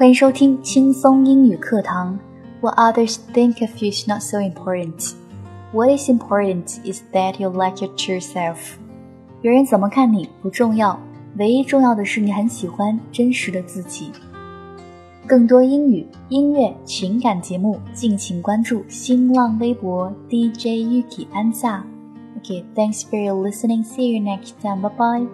欢迎收听轻松英语课堂。What others think of you is not so important. What is important is that you like your true self. 别人怎么看你不重要，唯一重要的是你很喜欢真实的自己。更多英语、音乐、情感节目，敬请关注新浪微博 DJ Ukki 安夏。Okay, thanks for your listening. See you next time. Bye bye.